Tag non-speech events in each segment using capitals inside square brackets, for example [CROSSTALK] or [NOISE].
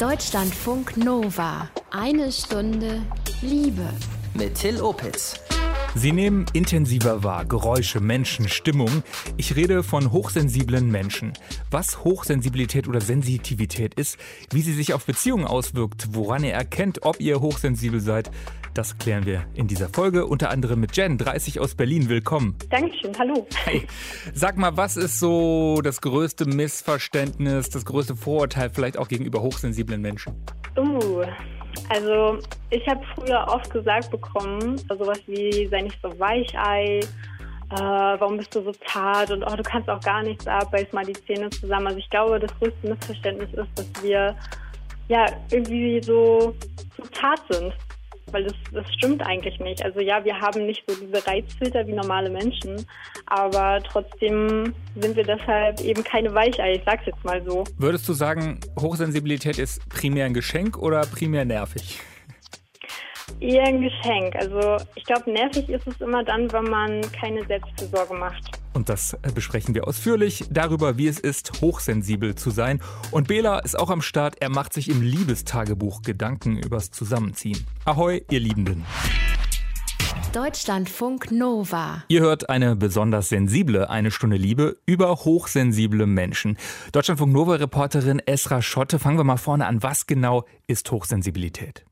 Deutschlandfunk Nova. Eine Stunde Liebe. Mit Till Opitz. Sie nehmen intensiver wahr Geräusche, Menschen, Stimmung. Ich rede von hochsensiblen Menschen. Was Hochsensibilität oder Sensitivität ist, wie sie sich auf Beziehungen auswirkt, woran ihr erkennt, ob ihr hochsensibel seid, das klären wir in dieser Folge, unter anderem mit Jen, 30 aus Berlin. Willkommen. Dankeschön, hallo. Hey, sag mal, was ist so das größte Missverständnis, das größte Vorurteil vielleicht auch gegenüber hochsensiblen Menschen? Uh, also ich habe früher oft gesagt bekommen, sowas wie, sei nicht so Weichei, äh, warum bist du so zart und oh, du kannst auch gar nichts ab, beiß mal die Zähne zusammen. Also ich glaube, das größte Missverständnis ist, dass wir ja irgendwie so, so zart sind weil das, das stimmt eigentlich nicht. Also ja, wir haben nicht so diese Reizfilter wie normale Menschen, aber trotzdem sind wir deshalb eben keine Weichei, ich sag's jetzt mal so. Würdest du sagen, Hochsensibilität ist primär ein Geschenk oder primär nervig? Eher ein Geschenk. Also ich glaube, nervig ist es immer dann, wenn man keine Selbstfürsorge macht. Und das äh, besprechen wir ausführlich darüber, wie es ist, hochsensibel zu sein. Und Bela ist auch am Start. Er macht sich im Liebestagebuch Gedanken übers Zusammenziehen. Ahoi, ihr Liebenden. Deutschlandfunk Nova. Ihr hört eine besonders sensible Eine Stunde Liebe über hochsensible Menschen. Deutschlandfunk Nova Reporterin Esra Schotte, fangen wir mal vorne an. Was genau ist Hochsensibilität?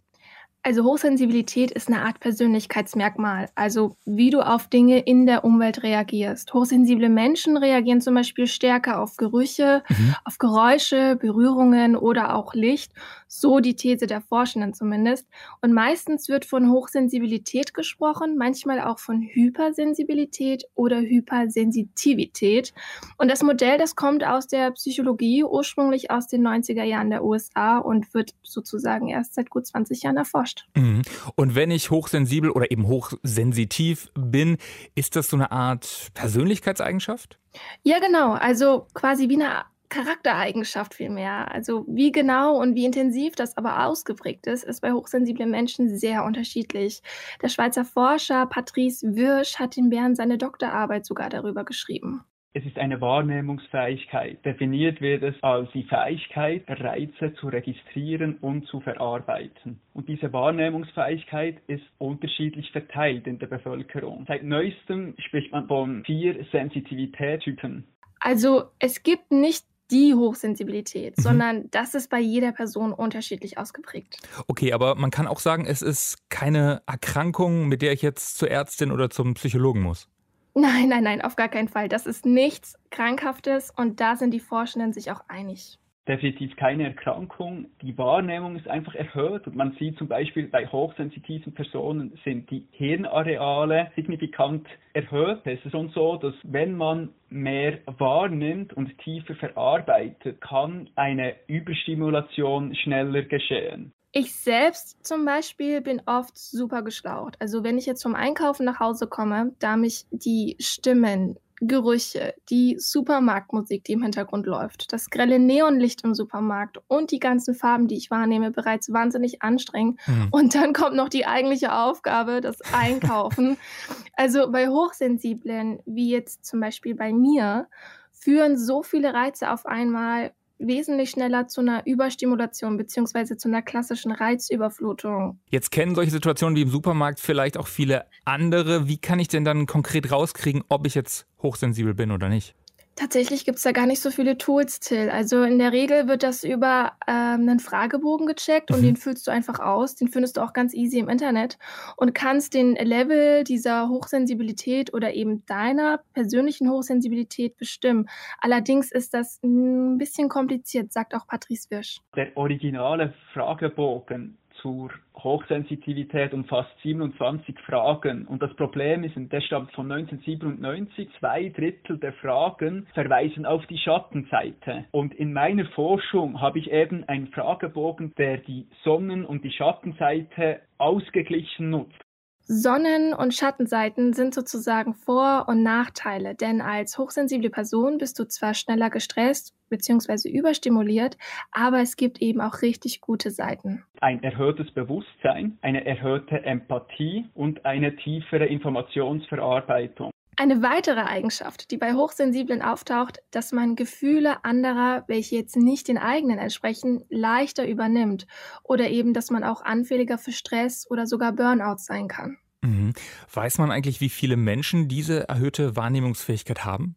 Also Hochsensibilität ist eine Art Persönlichkeitsmerkmal, also wie du auf Dinge in der Umwelt reagierst. Hochsensible Menschen reagieren zum Beispiel stärker auf Gerüche, mhm. auf Geräusche, Berührungen oder auch Licht so die These der Forschenden zumindest. Und meistens wird von Hochsensibilität gesprochen, manchmal auch von Hypersensibilität oder Hypersensitivität. Und das Modell, das kommt aus der Psychologie, ursprünglich aus den 90er Jahren der USA und wird sozusagen erst seit gut 20 Jahren erforscht. Mhm. Und wenn ich hochsensibel oder eben hochsensitiv bin, ist das so eine Art Persönlichkeitseigenschaft? Ja, genau. Also quasi wie eine Charaktereigenschaft vielmehr. Also wie genau und wie intensiv das aber ausgeprägt ist, ist bei hochsensiblen Menschen sehr unterschiedlich. Der Schweizer Forscher Patrice Wirsch hat in Bern seine Doktorarbeit sogar darüber geschrieben. Es ist eine Wahrnehmungsfähigkeit. Definiert wird es als die Fähigkeit, Reize zu registrieren und zu verarbeiten. Und diese Wahrnehmungsfähigkeit ist unterschiedlich verteilt in der Bevölkerung. Seit neuestem spricht man von vier Sensitivitätstypen. Also es gibt nicht die Hochsensibilität, mhm. sondern das ist bei jeder Person unterschiedlich ausgeprägt. Okay, aber man kann auch sagen, es ist keine Erkrankung, mit der ich jetzt zur Ärztin oder zum Psychologen muss. Nein, nein, nein, auf gar keinen Fall. Das ist nichts Krankhaftes und da sind die Forschenden sich auch einig definitiv keine Erkrankung. Die Wahrnehmung ist einfach erhöht und man sieht zum Beispiel bei hochsensitiven Personen sind die Hirnareale signifikant erhöht. Es ist schon so, dass wenn man mehr wahrnimmt und tiefer verarbeitet, kann eine Überstimulation schneller geschehen. Ich selbst zum Beispiel bin oft super geschlaucht. Also wenn ich jetzt vom Einkaufen nach Hause komme, da mich die Stimmen Gerüche, die Supermarktmusik, die im Hintergrund läuft, das grelle Neonlicht im Supermarkt und die ganzen Farben, die ich wahrnehme, bereits wahnsinnig anstrengend. Mhm. Und dann kommt noch die eigentliche Aufgabe, das Einkaufen. [LAUGHS] also bei Hochsensiblen, wie jetzt zum Beispiel bei mir, führen so viele Reize auf einmal wesentlich schneller zu einer Überstimulation bzw. zu einer klassischen Reizüberflutung. Jetzt kennen solche Situationen wie im Supermarkt vielleicht auch viele andere. Wie kann ich denn dann konkret rauskriegen, ob ich jetzt hochsensibel bin oder nicht? Tatsächlich gibt es da gar nicht so viele Tools, Till. Also in der Regel wird das über ähm, einen Fragebogen gecheckt und mhm. den füllst du einfach aus. Den findest du auch ganz easy im Internet und kannst den Level dieser Hochsensibilität oder eben deiner persönlichen Hochsensibilität bestimmen. Allerdings ist das ein bisschen kompliziert, sagt auch Patrice Wirsch. Der originale Fragebogen zur Hochsensitivität umfasst 27 Fragen. Und das Problem ist, der stammt von 1997, zwei Drittel der Fragen verweisen auf die Schattenseite. Und in meiner Forschung habe ich eben einen Fragebogen, der die Sonnen- und die Schattenseite ausgeglichen nutzt. Sonnen- und Schattenseiten sind sozusagen Vor- und Nachteile, denn als hochsensible Person bist du zwar schneller gestresst bzw. überstimuliert, aber es gibt eben auch richtig gute Seiten. Ein erhöhtes Bewusstsein, eine erhöhte Empathie und eine tiefere Informationsverarbeitung. Eine weitere Eigenschaft, die bei Hochsensiblen auftaucht, dass man Gefühle anderer, welche jetzt nicht den eigenen entsprechen, leichter übernimmt oder eben, dass man auch anfälliger für Stress oder sogar Burnout sein kann. Mhm. Weiß man eigentlich, wie viele Menschen diese erhöhte Wahrnehmungsfähigkeit haben?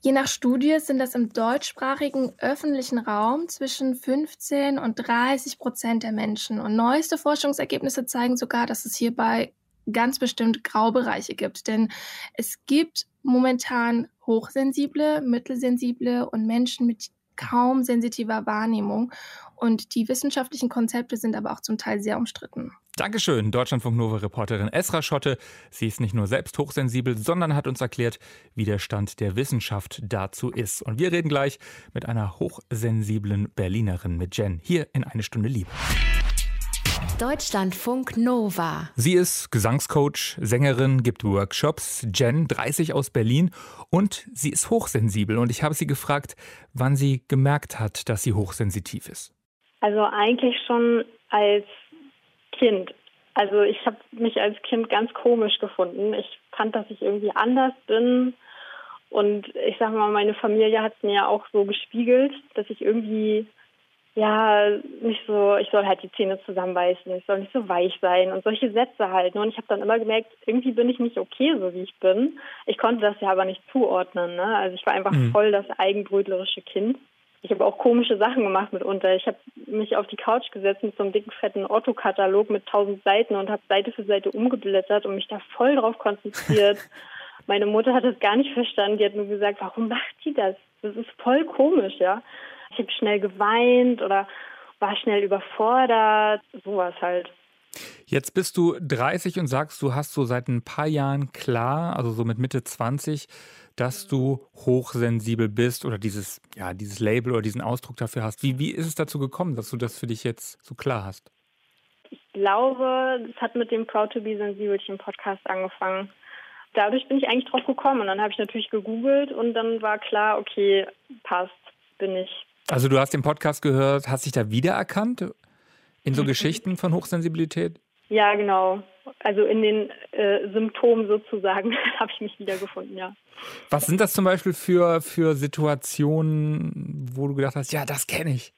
Je nach Studie sind das im deutschsprachigen öffentlichen Raum zwischen 15 und 30 Prozent der Menschen. Und neueste Forschungsergebnisse zeigen sogar, dass es hierbei ganz bestimmt Graubereiche gibt. Denn es gibt momentan hochsensible, mittelsensible und Menschen mit kaum sensitiver Wahrnehmung. Und die wissenschaftlichen Konzepte sind aber auch zum Teil sehr umstritten. Dankeschön, Deutschlandfunk Nova-Reporterin Esra Schotte. Sie ist nicht nur selbst hochsensibel, sondern hat uns erklärt, wie der Stand der Wissenschaft dazu ist. Und wir reden gleich mit einer hochsensiblen Berlinerin, mit Jen, hier in eine Stunde Liebe. Deutschlandfunk Nova. Sie ist Gesangscoach, Sängerin, gibt Workshops. Jen, 30 aus Berlin und sie ist hochsensibel. Und ich habe sie gefragt, wann sie gemerkt hat, dass sie hochsensitiv ist. Also eigentlich schon als Kind. Also ich habe mich als Kind ganz komisch gefunden. Ich fand, dass ich irgendwie anders bin. Und ich sage mal, meine Familie hat es mir ja auch so gespiegelt, dass ich irgendwie ja, nicht so, ich soll halt die Zähne zusammenbeißen, ich soll nicht so weich sein und solche Sätze halt. Und ich habe dann immer gemerkt, irgendwie bin ich nicht okay, so wie ich bin. Ich konnte das ja aber nicht zuordnen. Ne? Also ich war einfach mhm. voll das eigenbrötlerische Kind. Ich habe auch komische Sachen gemacht mitunter. Ich habe mich auf die Couch gesetzt mit so einem dicken, fetten Otto-Katalog mit tausend Seiten und habe Seite für Seite umgeblättert und mich da voll drauf konzentriert. [LAUGHS] Meine Mutter hat das gar nicht verstanden. Die hat nur gesagt, warum macht die das? Das ist voll komisch, ja. Ich habe schnell geweint oder war schnell überfordert, sowas halt. Jetzt bist du 30 und sagst, du hast so seit ein paar Jahren klar, also so mit Mitte 20, dass du hochsensibel bist oder dieses, ja, dieses Label oder diesen Ausdruck dafür hast. Wie, wie ist es dazu gekommen, dass du das für dich jetzt so klar hast? Ich glaube, es hat mit dem Proud to be Sensibelchen Podcast angefangen. Dadurch bin ich eigentlich drauf gekommen und dann habe ich natürlich gegoogelt und dann war klar, okay, passt, bin ich. Also du hast den Podcast gehört, hast dich da wiedererkannt in so mhm. Geschichten von Hochsensibilität? Ja, genau. Also in den äh, Symptomen sozusagen [LAUGHS] habe ich mich wiedergefunden, ja. Was sind das zum Beispiel für, für Situationen, wo du gedacht hast, ja, das kenne ich?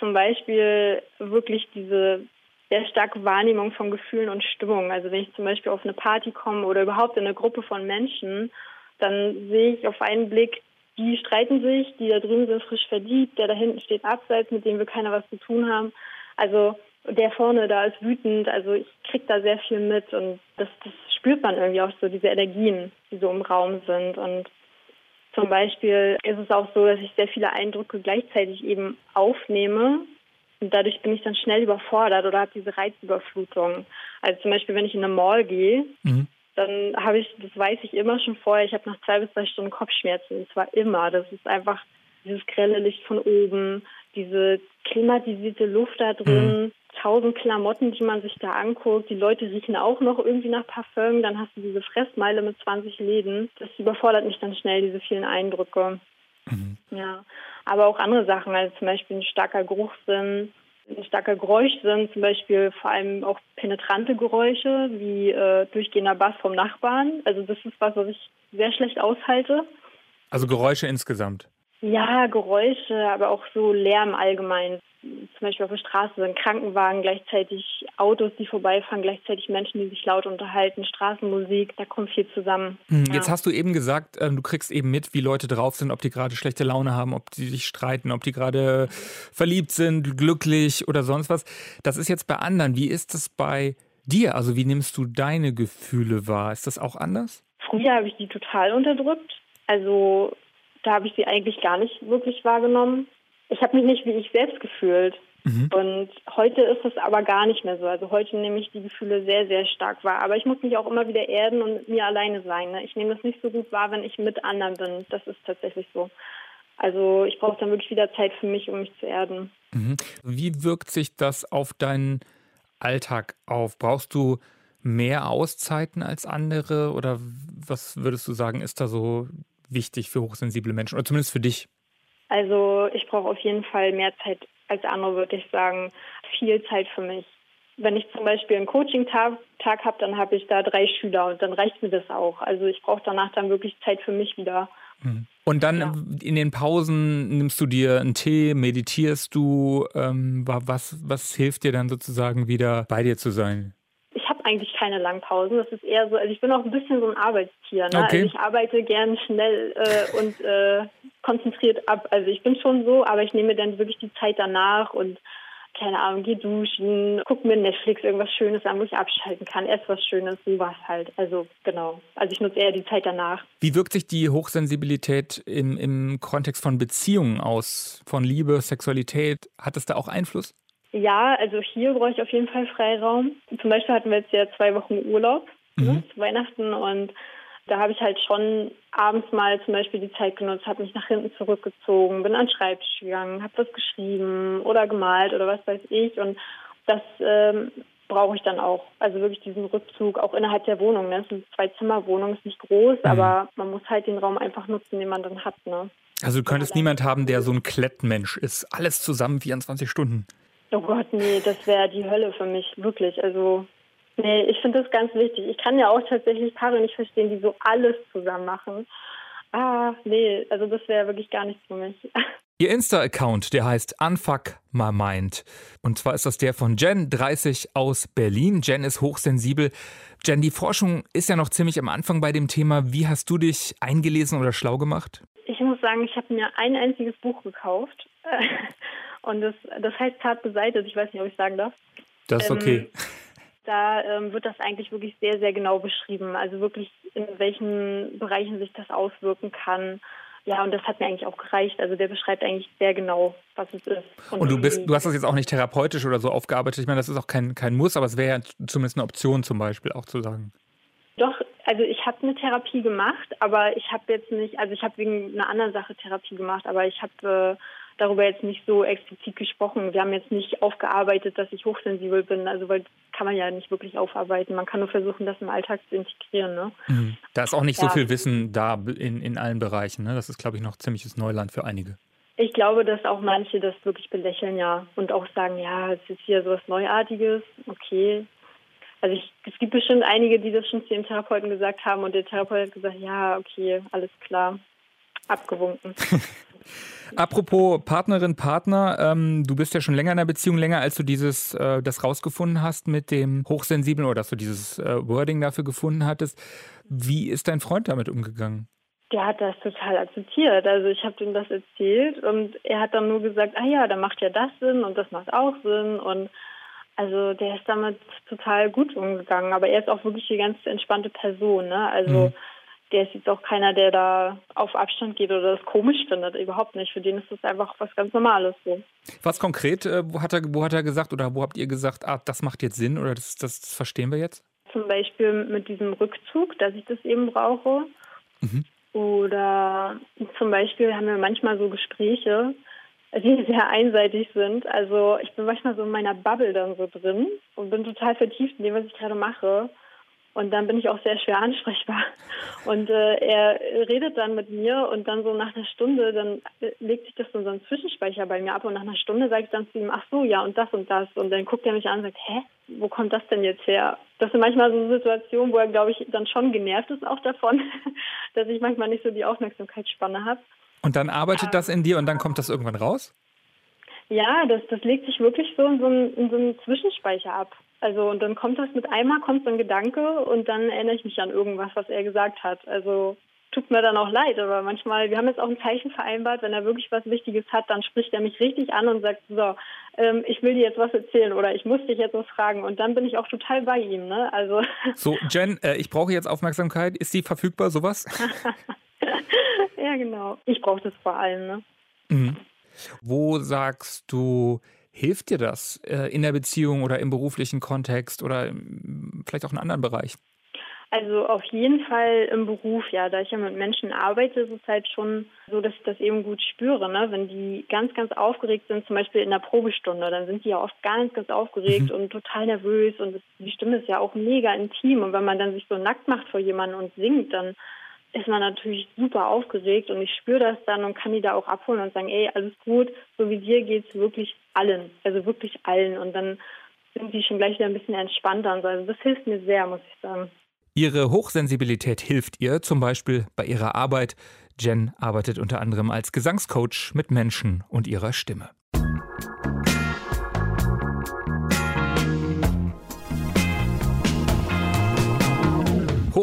Zum Beispiel wirklich diese sehr starke Wahrnehmung von Gefühlen und Stimmungen. Also wenn ich zum Beispiel auf eine Party komme oder überhaupt in eine Gruppe von Menschen, dann sehe ich auf einen Blick die streiten sich, die da drüben sind frisch verliebt, der da hinten steht abseits, mit dem wir keiner was zu tun haben. Also der vorne da ist wütend, also ich krieg da sehr viel mit und das, das spürt man irgendwie auch so, diese Energien, die so im Raum sind. Und zum Beispiel ist es auch so, dass ich sehr viele Eindrücke gleichzeitig eben aufnehme und dadurch bin ich dann schnell überfordert oder habe diese Reizüberflutung. Also zum Beispiel, wenn ich in eine Mall gehe, mhm dann habe ich, das weiß ich immer schon vorher, ich habe nach zwei bis drei Stunden Kopfschmerzen. Das war immer. Das ist einfach dieses grelle Licht von oben, diese klimatisierte Luft da drin, mhm. tausend Klamotten, die man sich da anguckt. Die Leute riechen auch noch irgendwie nach Parfüm. Dann hast du diese Fressmeile mit 20 Läden. Das überfordert mich dann schnell, diese vielen Eindrücke. Mhm. Ja, aber auch andere Sachen, also zum Beispiel ein starker Geruchssinn ein starker Geräuschsinn, zum Beispiel vor allem auch penetrante Geräusche wie äh, durchgehender Bass vom Nachbarn. Also das ist was, was ich sehr schlecht aushalte. Also Geräusche insgesamt? Ja, Geräusche, aber auch so Lärm allgemein zum Beispiel auf der Straße sind Krankenwagen, gleichzeitig Autos, die vorbeifahren, gleichzeitig Menschen, die sich laut unterhalten, Straßenmusik, da kommt viel zusammen. Hm, jetzt ja. hast du eben gesagt, ähm, du kriegst eben mit, wie Leute drauf sind, ob die gerade schlechte Laune haben, ob die sich streiten, ob die gerade verliebt sind, glücklich oder sonst was. Das ist jetzt bei anderen. Wie ist das bei dir? Also wie nimmst du deine Gefühle wahr? Ist das auch anders? Früher habe ich die total unterdrückt. Also da habe ich sie eigentlich gar nicht wirklich wahrgenommen ich habe mich nicht wie ich selbst gefühlt. Mhm. Und heute ist es aber gar nicht mehr so. Also heute nehme ich die Gefühle sehr, sehr stark wahr. Aber ich muss mich auch immer wieder erden und mit mir alleine sein. Ne? Ich nehme das nicht so gut wahr, wenn ich mit anderen bin. Das ist tatsächlich so. Also ich brauche dann wirklich wieder Zeit für mich, um mich zu erden. Mhm. Wie wirkt sich das auf deinen Alltag auf? Brauchst du mehr Auszeiten als andere? Oder was würdest du sagen, ist da so wichtig für hochsensible Menschen? Oder zumindest für dich? Also ich brauche auf jeden Fall mehr Zeit als andere, würde ich sagen. Viel Zeit für mich. wenn ich zum Beispiel einen Coaching-Tag Tag habe, dann habe ich da drei Schüler und dann reicht mir das auch. Also ich brauche danach dann wirklich Zeit für mich wieder. Mhm. Und dann ja. in den Pausen nimmst du dir einen Tee, meditierst du. Ähm, was, was hilft dir dann sozusagen wieder bei dir zu sein? Eigentlich keine langen Pausen. Das ist eher so, also ich bin auch ein bisschen so ein Arbeitstier. Ne? Okay. Also ich arbeite gern schnell äh, und äh, konzentriert ab. Also ich bin schon so, aber ich nehme dann wirklich die Zeit danach und keine Ahnung, geh duschen, guck mir Netflix irgendwas Schönes an, wo ich abschalten kann, ess was Schönes, sowas halt. Also genau. Also ich nutze eher die Zeit danach. Wie wirkt sich die Hochsensibilität im, im Kontext von Beziehungen aus, von Liebe, Sexualität? Hat es da auch Einfluss? Ja, also hier brauche ich auf jeden Fall Freiraum. Zum Beispiel hatten wir jetzt ja zwei Wochen Urlaub ne, mhm. ne, zu Weihnachten und da habe ich halt schon abends mal zum Beispiel die Zeit genutzt, habe mich nach hinten zurückgezogen, bin an den Schreibtisch gegangen, habe was geschrieben oder gemalt oder was weiß ich. Und das ähm, brauche ich dann auch. Also wirklich diesen Rückzug auch innerhalb der Wohnung. Ne? Es ist eine Zwei-Zimmer-Wohnung, ist nicht groß, mhm. aber man muss halt den Raum einfach nutzen, den man dann hat. Ne? Also du könntest ja, niemand haben, der so ein Klettmensch ist. Alles zusammen 24 Stunden. Oh Gott, nee, das wäre die Hölle für mich, wirklich. Also Nee, ich finde das ganz wichtig. Ich kann ja auch tatsächlich Paare nicht verstehen, die so alles zusammen machen. Ah, nee, also das wäre wirklich gar nichts für mich. [LAUGHS] Ihr Insta-Account, der heißt Unfuck My Mind. Und zwar ist das der von Jen, 30 aus Berlin. Jen ist hochsensibel. Jen, die Forschung ist ja noch ziemlich am Anfang bei dem Thema. Wie hast du dich eingelesen oder schlau gemacht? Ich muss sagen, ich habe mir ein einziges Buch gekauft. [LAUGHS] Und das, das heißt Tat beseitigt. Ich weiß nicht, ob ich sagen darf. Das ist okay. Ähm, da ähm, wird das eigentlich wirklich sehr, sehr genau beschrieben. Also wirklich, in welchen Bereichen sich das auswirken kann. Ja, und das hat mir eigentlich auch gereicht. Also der beschreibt eigentlich sehr genau, was es ist. Und, und du bist, du hast das jetzt auch nicht therapeutisch oder so aufgearbeitet. Ich meine, das ist auch kein, kein Muss, aber es wäre ja zumindest eine Option zum Beispiel auch zu sagen. Doch, also ich habe eine Therapie gemacht, aber ich habe jetzt nicht, also ich habe wegen einer anderen Sache Therapie gemacht, aber ich habe äh, darüber jetzt nicht so explizit gesprochen. Wir haben jetzt nicht aufgearbeitet, dass ich hochsensibel bin. Also weil kann man ja nicht wirklich aufarbeiten. Man kann nur versuchen, das im Alltag zu integrieren. Ne? Mhm. Da ist auch nicht ja. so viel Wissen da in, in allen Bereichen. Ne? Das ist, glaube ich, noch ziemliches Neuland für einige. Ich glaube, dass auch manche das wirklich belächeln, ja. Und auch sagen, ja, es ist hier so was Neuartiges, okay. Also ich, es gibt bestimmt einige, die das schon zu dem Therapeuten gesagt haben und der Therapeut hat gesagt, ja, okay, alles klar, abgewunken. [LAUGHS] Apropos Partnerin, Partner, ähm, du bist ja schon länger in der Beziehung, länger als du dieses, äh, das rausgefunden hast mit dem Hochsensiblen oder dass du dieses äh, Wording dafür gefunden hattest. Wie ist dein Freund damit umgegangen? Der hat das total akzeptiert. Also ich habe ihm das erzählt und er hat dann nur gesagt, ah ja, da macht ja das Sinn und das macht auch Sinn und also der ist damit total gut umgegangen. Aber er ist auch wirklich eine ganz entspannte Person. Ne? Also mhm der ist jetzt auch keiner, der da auf Abstand geht oder das komisch findet. Überhaupt nicht. Für den ist das einfach was ganz Normales so. Was konkret, äh, wo, hat er, wo hat er gesagt oder wo habt ihr gesagt, ah, das macht jetzt Sinn oder das, das, das verstehen wir jetzt? Zum Beispiel mit diesem Rückzug, dass ich das eben brauche. Mhm. Oder zum Beispiel haben wir manchmal so Gespräche, die [LAUGHS] sehr einseitig sind. Also ich bin manchmal so in meiner Bubble dann so drin und bin total vertieft in dem, was ich gerade mache. Und dann bin ich auch sehr schwer ansprechbar. Und äh, er redet dann mit mir und dann so nach einer Stunde, dann legt sich das in so ein Zwischenspeicher bei mir ab und nach einer Stunde sage ich dann zu ihm, ach so, ja und das und das. Und dann guckt er mich an und sagt, hä, wo kommt das denn jetzt her? Das sind manchmal so Situationen, wo er, glaube ich, dann schon genervt ist auch davon, [LAUGHS] dass ich manchmal nicht so die Aufmerksamkeitsspanne habe. Und dann arbeitet das in dir und dann kommt das irgendwann raus? Ja, das, das legt sich wirklich so in so, einen, in so einen Zwischenspeicher ab. Also und dann kommt das mit einmal, kommt so ein Gedanke und dann erinnere ich mich an irgendwas, was er gesagt hat. Also tut mir dann auch leid, aber manchmal, wir haben jetzt auch ein Zeichen vereinbart, wenn er wirklich was Wichtiges hat, dann spricht er mich richtig an und sagt, so, ähm, ich will dir jetzt was erzählen oder ich muss dich jetzt was fragen und dann bin ich auch total bei ihm, ne? Also. [LAUGHS] So, Jen, äh, ich brauche jetzt Aufmerksamkeit. Ist die verfügbar, sowas? [LAUGHS] ja, genau. Ich brauche das vor allem, ne? Mhm. Wo sagst du, Hilft dir das äh, in der Beziehung oder im beruflichen Kontext oder vielleicht auch in anderen Bereichen? Also auf jeden Fall im Beruf, ja. Da ich ja mit Menschen arbeite, ist es halt schon so, dass ich das eben gut spüre. Ne? Wenn die ganz, ganz aufgeregt sind, zum Beispiel in der Probestunde, dann sind die ja oft ganz, ganz aufgeregt mhm. und total nervös und das, die Stimme ist ja auch mega intim. Und wenn man dann sich so nackt macht vor jemandem und singt, dann ist man natürlich super aufgeregt und ich spüre das dann und kann die da auch abholen und sagen, ey, alles gut, so wie dir geht es wirklich allen, also wirklich allen. Und dann sind die schon gleich wieder ein bisschen entspannter und so. Also das hilft mir sehr, muss ich sagen. Ihre Hochsensibilität hilft ihr zum Beispiel bei ihrer Arbeit. Jen arbeitet unter anderem als Gesangscoach mit Menschen und ihrer Stimme.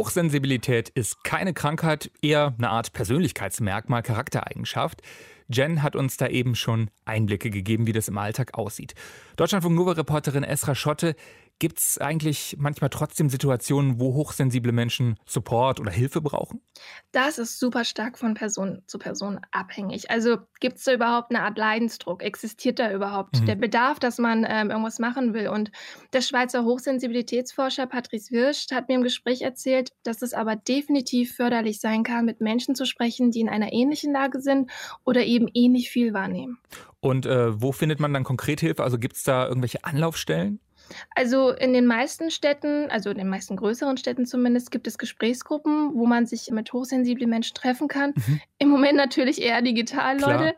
Hochsensibilität ist keine Krankheit, eher eine Art Persönlichkeitsmerkmal, Charaktereigenschaft. Jen hat uns da eben schon Einblicke gegeben, wie das im Alltag aussieht. Deutschlandfunk Nova-Reporterin Esra Schotte Gibt es eigentlich manchmal trotzdem Situationen, wo hochsensible Menschen Support oder Hilfe brauchen? Das ist super stark von Person zu Person abhängig. Also gibt es da überhaupt eine Art Leidensdruck? Existiert da überhaupt mhm. der Bedarf, dass man ähm, irgendwas machen will? Und der Schweizer Hochsensibilitätsforscher Patrice Wirsch hat mir im Gespräch erzählt, dass es aber definitiv förderlich sein kann, mit Menschen zu sprechen, die in einer ähnlichen Lage sind oder eben ähnlich viel wahrnehmen. Und äh, wo findet man dann konkret Hilfe? Also gibt es da irgendwelche Anlaufstellen? Also in den meisten Städten, also in den meisten größeren Städten zumindest, gibt es Gesprächsgruppen, wo man sich mit hochsensiblen Menschen treffen kann. Mhm. Im Moment natürlich eher digital, Klar. Leute.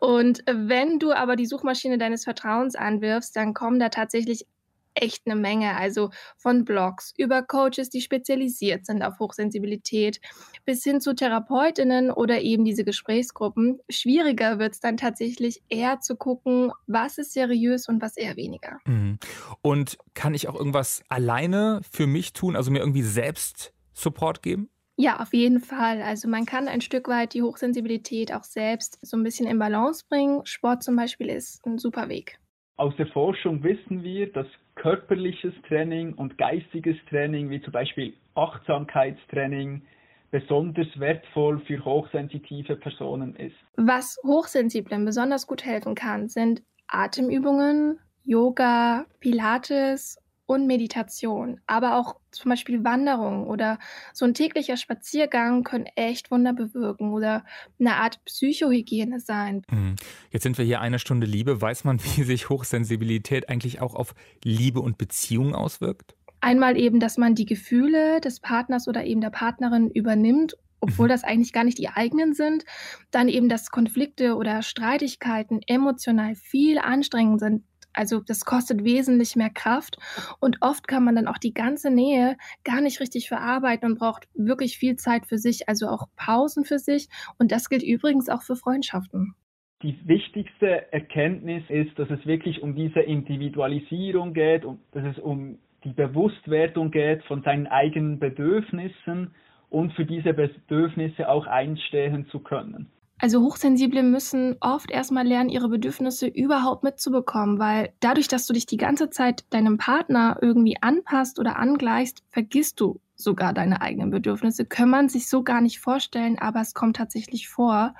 Und wenn du aber die Suchmaschine deines Vertrauens anwirfst, dann kommen da tatsächlich echt eine Menge. Also von Blogs über Coaches, die spezialisiert sind auf Hochsensibilität, bis hin zu Therapeutinnen oder eben diese Gesprächsgruppen. Schwieriger wird es dann tatsächlich eher zu gucken, was ist seriös und was eher weniger. Mhm. Und kann ich auch irgendwas alleine für mich tun, also mir irgendwie selbst Support geben? Ja, auf jeden Fall. Also man kann ein Stück weit die Hochsensibilität auch selbst so ein bisschen in Balance bringen. Sport zum Beispiel ist ein super Weg. Aus der Forschung wissen wir, dass körperliches Training und geistiges Training, wie zum Beispiel Achtsamkeitstraining, besonders wertvoll für hochsensitive Personen ist. Was Hochsensiblen besonders gut helfen kann, sind Atemübungen, Yoga, Pilates und Meditation, aber auch zum Beispiel Wanderung oder so ein täglicher Spaziergang können echt Wunder bewirken oder eine Art Psychohygiene sein. Mhm. Jetzt sind wir hier eine Stunde Liebe. Weiß man, [LAUGHS] wie sich Hochsensibilität eigentlich auch auf Liebe und Beziehung auswirkt? Einmal eben, dass man die Gefühle des Partners oder eben der Partnerin übernimmt obwohl mhm. das eigentlich gar nicht die eigenen sind. Dann eben, dass Konflikte oder Streitigkeiten emotional viel anstrengend sind, also das kostet wesentlich mehr Kraft und oft kann man dann auch die ganze Nähe gar nicht richtig verarbeiten und braucht wirklich viel Zeit für sich, also auch Pausen für sich. Und das gilt übrigens auch für Freundschaften. Die wichtigste Erkenntnis ist, dass es wirklich um diese Individualisierung geht und dass es um die Bewusstwerdung geht von seinen eigenen Bedürfnissen und für diese Bedürfnisse auch einstehen zu können. Also Hochsensible müssen oft erstmal lernen, ihre Bedürfnisse überhaupt mitzubekommen, weil dadurch, dass du dich die ganze Zeit deinem Partner irgendwie anpasst oder angleichst, vergisst du sogar deine eigenen Bedürfnisse. Kann man sich so gar nicht vorstellen, aber es kommt tatsächlich vor.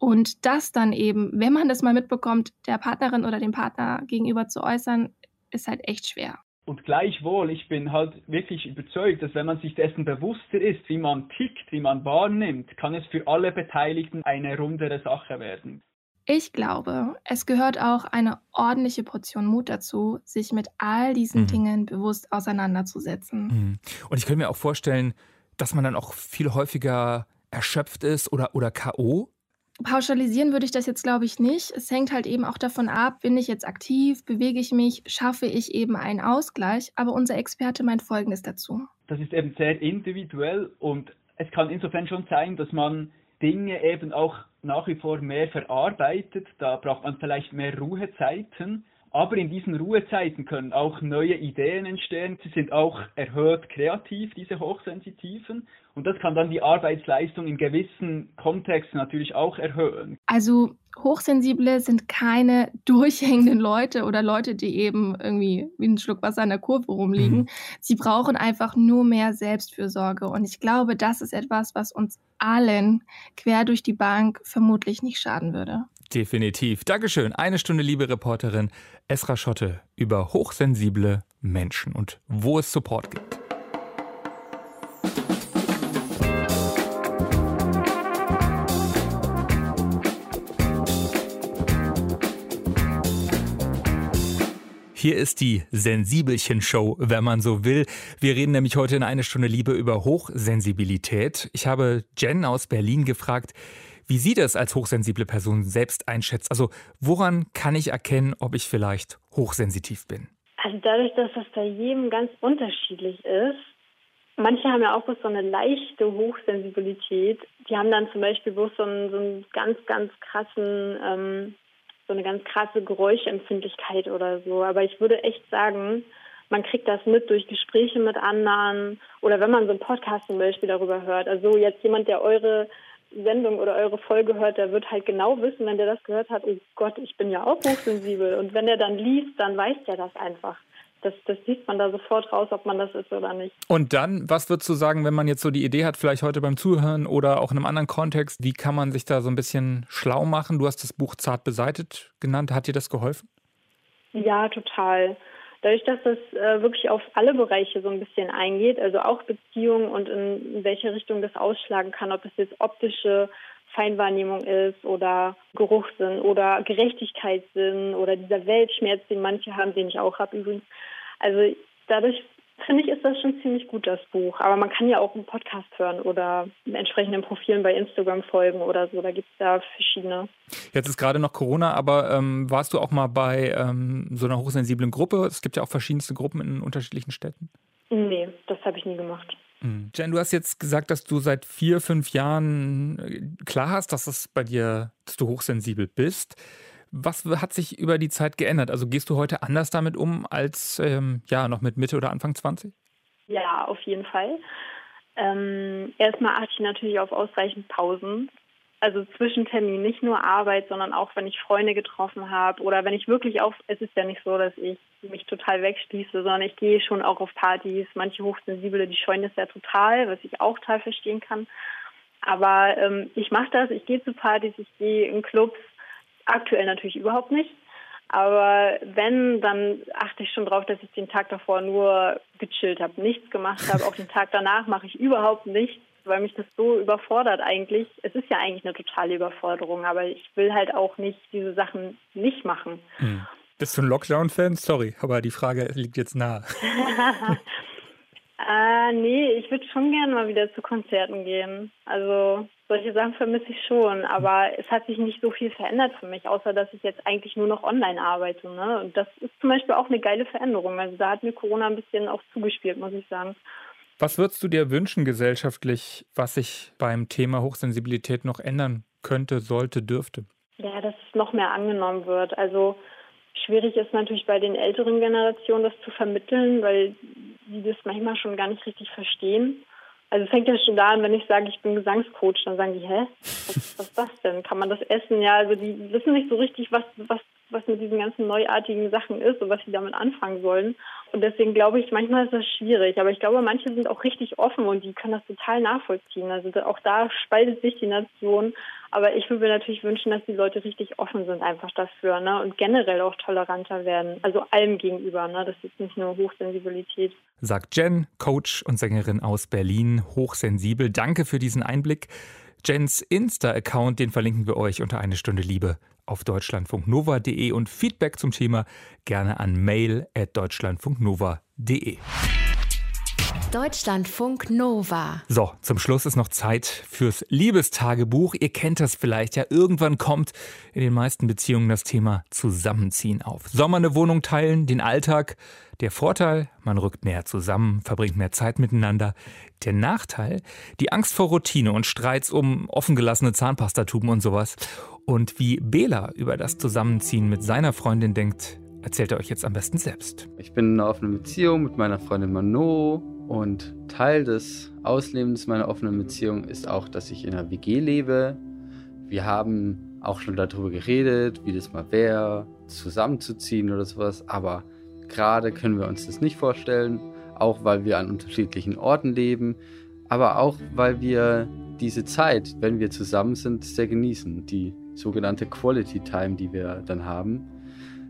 Und das dann eben, wenn man das mal mitbekommt, der Partnerin oder dem Partner gegenüber zu äußern, ist halt echt schwer. Und gleichwohl, ich bin halt wirklich überzeugt, dass wenn man sich dessen bewusster ist, wie man tickt, wie man wahrnimmt, kann es für alle Beteiligten eine rundere Sache werden. Ich glaube, es gehört auch eine ordentliche Portion Mut dazu, sich mit all diesen mhm. Dingen bewusst auseinanderzusetzen. Mhm. Und ich könnte mir auch vorstellen, dass man dann auch viel häufiger erschöpft ist oder, oder K.O. Pauschalisieren würde ich das jetzt, glaube ich, nicht. Es hängt halt eben auch davon ab, bin ich jetzt aktiv, bewege ich mich, schaffe ich eben einen Ausgleich. Aber unser Experte meint Folgendes dazu. Das ist eben sehr individuell und es kann insofern schon sein, dass man Dinge eben auch nach wie vor mehr verarbeitet. Da braucht man vielleicht mehr Ruhezeiten. Aber in diesen Ruhezeiten können auch neue Ideen entstehen. Sie sind auch erhöht kreativ, diese Hochsensitiven. Und das kann dann die Arbeitsleistung in gewissen Kontexten natürlich auch erhöhen. Also Hochsensible sind keine durchhängenden Leute oder Leute, die eben irgendwie wie ein Schluck Wasser in der Kurve rumliegen. Mhm. Sie brauchen einfach nur mehr Selbstfürsorge. Und ich glaube, das ist etwas, was uns allen quer durch die Bank vermutlich nicht schaden würde. Definitiv. Dankeschön. Eine Stunde, liebe Reporterin Esra Schotte über hochsensible Menschen und wo es Support gibt. Hier ist die Sensibelchen-Show, wenn man so will. Wir reden nämlich heute in eine Stunde Liebe über Hochsensibilität. Ich habe Jen aus Berlin gefragt, wie sie das als hochsensible Person selbst einschätzt. Also woran kann ich erkennen, ob ich vielleicht hochsensitiv bin? Also dadurch, dass das bei jedem ganz unterschiedlich ist, manche haben ja auch so eine leichte Hochsensibilität. Die haben dann zum Beispiel bloß so einen, so einen ganz, ganz krassen, ähm, so eine ganz krasse Geräuschempfindlichkeit oder so. Aber ich würde echt sagen, man kriegt das mit durch Gespräche mit anderen oder wenn man so einen Podcast zum Beispiel darüber hört. Also jetzt jemand, der eure Sendung oder eure Folge hört, der wird halt genau wissen, wenn der das gehört hat, oh Gott, ich bin ja auch hochsensibel. Und wenn er dann liest, dann weiß der das einfach. Das, das sieht man da sofort raus, ob man das ist oder nicht. Und dann, was würdest du sagen, wenn man jetzt so die Idee hat, vielleicht heute beim Zuhören oder auch in einem anderen Kontext, wie kann man sich da so ein bisschen schlau machen? Du hast das Buch Zart beseitet genannt. Hat dir das geholfen? Ja, total. Dadurch, dass das äh, wirklich auf alle Bereiche so ein bisschen eingeht, also auch Beziehungen und in, welche Richtung das ausschlagen kann, ob es jetzt optische Feinwahrnehmung ist oder Geruchssinn oder Gerechtigkeitssinn oder dieser Weltschmerz, den manche haben, den ich auch habe übrigens. Also dadurch finde ich, ist das schon ziemlich gut, das Buch. Aber man kann ja auch einen Podcast hören oder entsprechenden Profilen bei Instagram folgen oder so. Da gibt es ja verschiedene. Jetzt ist gerade noch Corona, aber ähm, warst du auch mal bei ähm, so einer hochsensiblen Gruppe? Es gibt ja auch verschiedenste Gruppen in unterschiedlichen Städten. Nee, das habe ich nie gemacht. Mhm. Jen, du hast jetzt gesagt, dass du seit vier, fünf Jahren äh, klar hast, dass es bei dir, dass du hochsensibel bist. Was hat sich über die Zeit geändert? Also gehst du heute anders damit um als ähm, ja noch mit Mitte oder Anfang 20? Ja, auf jeden Fall. Ähm, erstmal achte ich natürlich auf ausreichend Pausen. Also Zwischentermin, nicht nur Arbeit, sondern auch wenn ich Freunde getroffen habe oder wenn ich wirklich auf, es ist ja nicht so, dass ich mich total wegschließe, sondern ich gehe schon auch auf Partys. Manche Hochsensible, die scheuen das ja total, was ich auch total verstehen kann. Aber ähm, ich mache das, ich gehe zu Partys, ich gehe in Clubs, Aktuell natürlich überhaupt nicht. Aber wenn, dann achte ich schon darauf, dass ich den Tag davor nur gechillt habe, nichts gemacht habe. Auch den Tag danach mache ich überhaupt nichts, weil mich das so überfordert eigentlich. Es ist ja eigentlich eine totale Überforderung, aber ich will halt auch nicht diese Sachen nicht machen. Hm. Bist du ein Lockdown-Fan? Sorry, aber die Frage liegt jetzt nahe. [LAUGHS] äh, nee, ich würde schon gerne mal wieder zu Konzerten gehen. Also solche Sachen vermisse ich schon, aber es hat sich nicht so viel verändert für mich, außer dass ich jetzt eigentlich nur noch online arbeite. Ne? Und das ist zum Beispiel auch eine geile Veränderung. Also da hat mir Corona ein bisschen auch zugespielt, muss ich sagen. Was würdest du dir wünschen gesellschaftlich, was sich beim Thema Hochsensibilität noch ändern könnte, sollte, dürfte? Ja, dass es noch mehr angenommen wird. Also schwierig ist natürlich bei den älteren Generationen das zu vermitteln, weil die das manchmal schon gar nicht richtig verstehen. Also es fängt ja schon da an, wenn ich sage, ich bin Gesangscoach, dann sagen die, hä? Was, was ist das denn? Kann man das essen? Ja, also die wissen nicht so richtig, was, was, was mit diesen ganzen neuartigen Sachen ist und was sie damit anfangen sollen. Und deswegen glaube ich, manchmal ist das schwierig. Aber ich glaube, manche sind auch richtig offen und die können das total nachvollziehen. Also auch da spaltet sich die Nation. Aber ich würde mir natürlich wünschen, dass die Leute richtig offen sind einfach dafür ne? und generell auch toleranter werden. Also allem gegenüber. Ne? Das ist nicht nur Hochsensibilität. Sagt Jen, Coach und Sängerin aus Berlin, hochsensibel. Danke für diesen Einblick. Jens Insta-Account, den verlinken wir euch unter eine Stunde Liebe auf deutschlandfunknova.de und Feedback zum Thema gerne an mail@deutschlandfunknova.de. Deutschlandfunk Nova. So, zum Schluss ist noch Zeit fürs Liebestagebuch. Ihr kennt das vielleicht ja. Irgendwann kommt in den meisten Beziehungen das Thema Zusammenziehen auf. Soll man eine Wohnung teilen, den Alltag? Der Vorteil, man rückt näher zusammen, verbringt mehr Zeit miteinander. Der Nachteil, die Angst vor Routine und Streits um offengelassene Zahnpastatuben und sowas. Und wie Bela über das Zusammenziehen mit seiner Freundin denkt, erzählt er euch jetzt am besten selbst. Ich bin in einer offenen Beziehung mit meiner Freundin Mano und Teil des Auslebens meiner offenen Beziehung ist auch, dass ich in einer WG lebe. Wir haben auch schon darüber geredet, wie das mal wäre, zusammenzuziehen oder sowas. Aber gerade können wir uns das nicht vorstellen, auch weil wir an unterschiedlichen Orten leben, aber auch weil wir diese Zeit, wenn wir zusammen sind, sehr genießen. Die sogenannte Quality Time, die wir dann haben.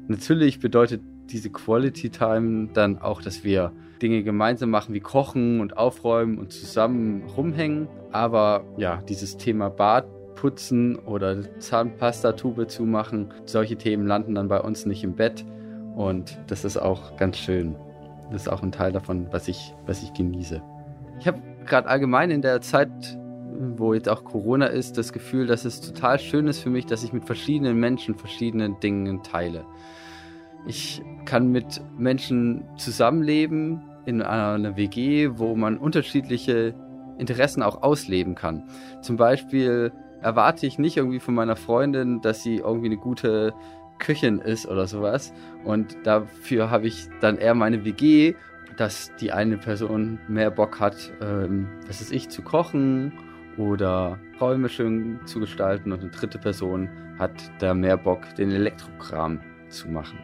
Natürlich bedeutet diese Quality Time dann auch, dass wir Dinge gemeinsam machen wie kochen und aufräumen und zusammen rumhängen. Aber ja, dieses Thema Bad putzen oder Zahnpastatube zumachen, solche Themen landen dann bei uns nicht im Bett. Und das ist auch ganz schön. Das ist auch ein Teil davon, was ich, was ich genieße. Ich habe gerade allgemein in der Zeit, wo jetzt auch Corona ist, das Gefühl, dass es total schön ist für mich, dass ich mit verschiedenen Menschen verschiedene Dinge teile. Ich kann mit Menschen zusammenleben in einer WG, wo man unterschiedliche Interessen auch ausleben kann. Zum Beispiel erwarte ich nicht irgendwie von meiner Freundin, dass sie irgendwie eine gute Köchin ist oder sowas. Und dafür habe ich dann eher meine WG, dass die eine Person mehr Bock hat, ähm, was ist ich, zu kochen oder Räume schön zu gestalten und eine dritte Person hat da mehr Bock, den Elektrokram zu machen.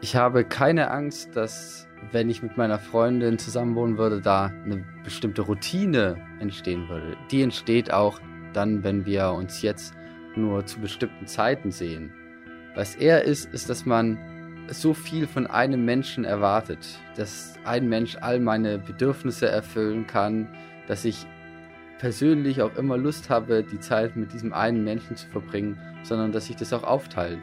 Ich habe keine Angst, dass wenn ich mit meiner Freundin zusammenwohnen würde, da eine bestimmte Routine entstehen würde. Die entsteht auch dann, wenn wir uns jetzt nur zu bestimmten Zeiten sehen. Was er ist, ist, dass man so viel von einem Menschen erwartet, dass ein Mensch all meine Bedürfnisse erfüllen kann, dass ich persönlich auch immer Lust habe, die Zeit mit diesem einen Menschen zu verbringen, sondern dass sich das auch aufteilt.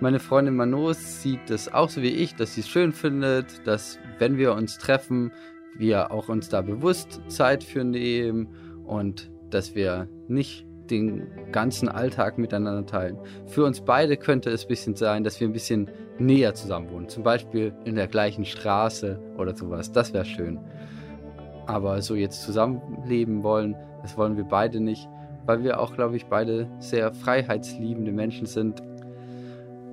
Meine Freundin Manos sieht das auch so wie ich, dass sie es schön findet, dass wenn wir uns treffen, wir auch uns da bewusst Zeit für nehmen und dass wir nicht den ganzen Alltag miteinander teilen. Für uns beide könnte es ein bisschen sein, dass wir ein bisschen näher zusammen wohnen. Zum Beispiel in der gleichen Straße oder sowas. Das wäre schön. Aber so jetzt zusammenleben wollen, das wollen wir beide nicht, weil wir auch, glaube ich, beide sehr freiheitsliebende Menschen sind.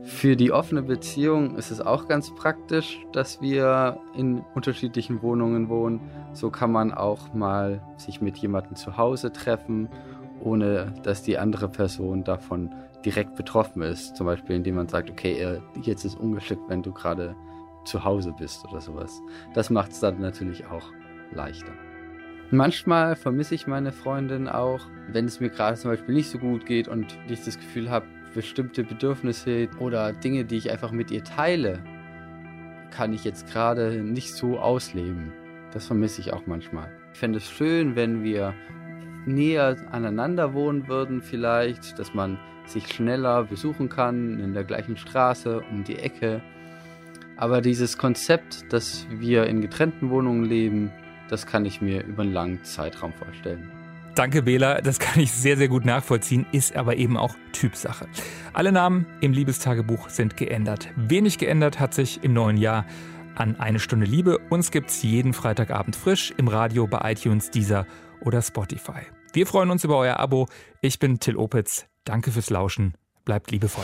Für die offene Beziehung ist es auch ganz praktisch, dass wir in unterschiedlichen Wohnungen wohnen. So kann man auch mal sich mit jemandem zu Hause treffen ohne dass die andere Person davon direkt betroffen ist. Zum Beispiel, indem man sagt, okay, jetzt ist ungeschickt, wenn du gerade zu Hause bist oder sowas. Das macht es dann natürlich auch leichter. Manchmal vermisse ich meine Freundin auch, wenn es mir gerade zum Beispiel nicht so gut geht und ich das Gefühl habe, bestimmte Bedürfnisse oder Dinge, die ich einfach mit ihr teile, kann ich jetzt gerade nicht so ausleben. Das vermisse ich auch manchmal. Ich fände es schön, wenn wir näher aneinander wohnen würden vielleicht, dass man sich schneller besuchen kann in der gleichen Straße um die Ecke. Aber dieses Konzept, dass wir in getrennten Wohnungen leben, das kann ich mir über einen langen Zeitraum vorstellen. Danke, Bela. Das kann ich sehr, sehr gut nachvollziehen, ist aber eben auch Typsache. Alle Namen im Liebestagebuch sind geändert. Wenig geändert hat sich im neuen Jahr an Eine Stunde Liebe. Uns gibt's jeden Freitagabend frisch im Radio bei iTunes, Deezer oder Spotify. Wir freuen uns über euer Abo. Ich bin Till Opitz. Danke fürs Lauschen. Bleibt liebevoll.